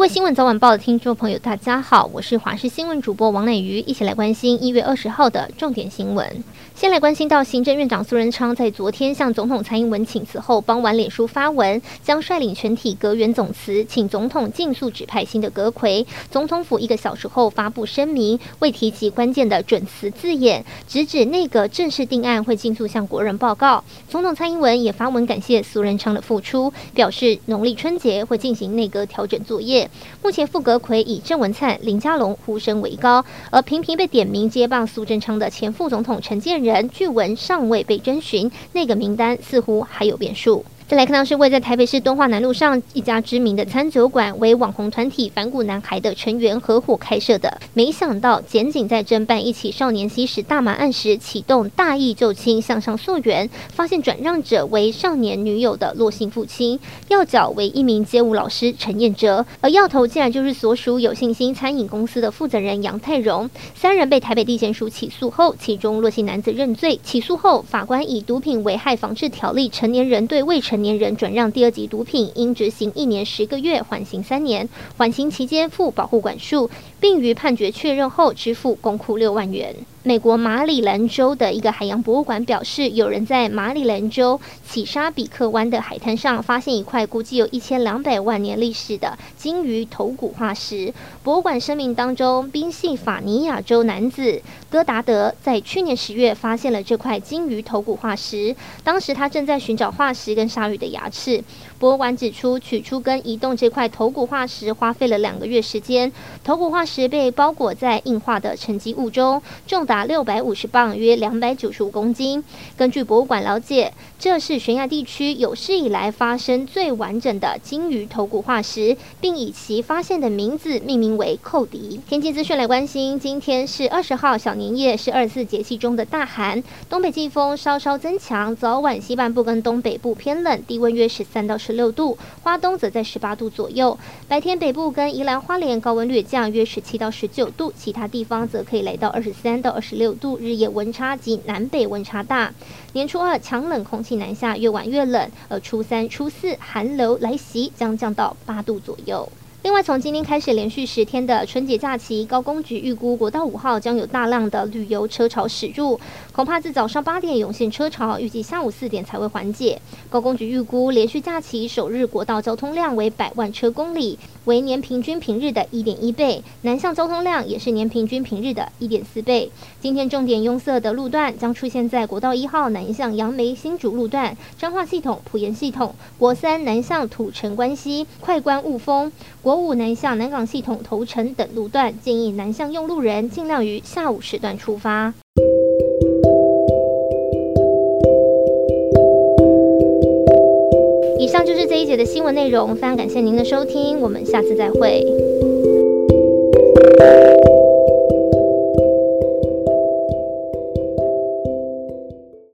各位新闻早晚报的听众朋友，大家好，我是华视新闻主播王乃瑜，一起来关心一月二十号的重点新闻。先来关心到行政院长苏仁昌在昨天向总统蔡英文请辞后，傍晚脸书发文，将率领全体阁员总辞，请总统尽速指派新的阁揆。总统府一个小时后发布声明，未提及关键的准辞字眼，直指内阁正式定案会尽速向国人报告。总统蔡英文也发文感谢苏仁昌的付出，表示农历春节会进行内阁调整作业。目前副阁揆以郑文灿、林佳龙呼声为高，而频频被点名接棒苏贞昌的前副总统陈建仁。据闻尚未被征询，那个名单似乎还有变数。再来看到是位在台北市敦化南路上一家知名的餐酒馆，为网红团体反骨男孩的成员合伙开设的。没想到检警在侦办一起少年吸食大麻案时，启动大义救亲向上溯源，发现转让者为少年女友的罗姓父亲，要角为一名街舞老师陈彦哲，而要头竟然就是所属有信心餐饮公司的负责人杨泰荣。三人被台北地检署起诉后，其中罗姓男子认罪。起诉后，法官以毒品危害防治条例成年人对未成年人转让第二级毒品，应执行一年十个月，缓刑三年。缓刑期间负保护管束，并于判决确认后支付公库六万元。美国马里兰州的一个海洋博物馆表示，有人在马里兰州起沙比克湾的海滩上发现一块估计有一千两百万年历史的鲸鱼头骨化石。博物馆声明当中，宾夕法尼亚州男子戈达德在去年十月发现了这块鲸鱼头骨化石，当时他正在寻找化石跟鲨鱼的牙齿。博物馆指出，取出跟移动这块头骨化石花费了两个月时间。头骨化石被包裹在硬化的沉积物中，重。达六百五十磅，约两百九十五公斤。根据博物馆了解，这是悬崖地区有史以来发生最完整的鲸鱼头骨化石，并以其发现的名字命名为“寇迪”。天气资讯来关心，今天是二十号小年夜，是二十四节气中的大寒，东北季风稍稍增强，早晚西半部跟东北部偏冷，低温约十三到十六度，花东则在十八度左右。白天北部跟宜兰花莲高温略降，约十七到十九度，其他地方则可以来到二十三到十六度，日夜温差及南北温差大。年初二强冷空气南下，越晚越冷，而初三、初四寒流来袭，将降到八度左右。另外，从今天开始，连续十天的春节假期，高公局预估国道五号将有大量的旅游车潮驶入，恐怕自早上八点涌现车潮，预计下午四点才会缓解。高公局预估连续假期首日国道交通量为百万车公里，为年平均平日的一点一倍，南向交通量也是年平均平日的一点四倍。今天重点拥塞的路段将出现在国道一号南向杨梅新竹路段、彰化系统、埔盐系统、国三南向土城关西、快关雾峰。国五南向南港系统头城等路段，建议南向用路人尽量于下午时段出发。以上就是这一节的新闻内容，非常感谢您的收听，我们下次再会。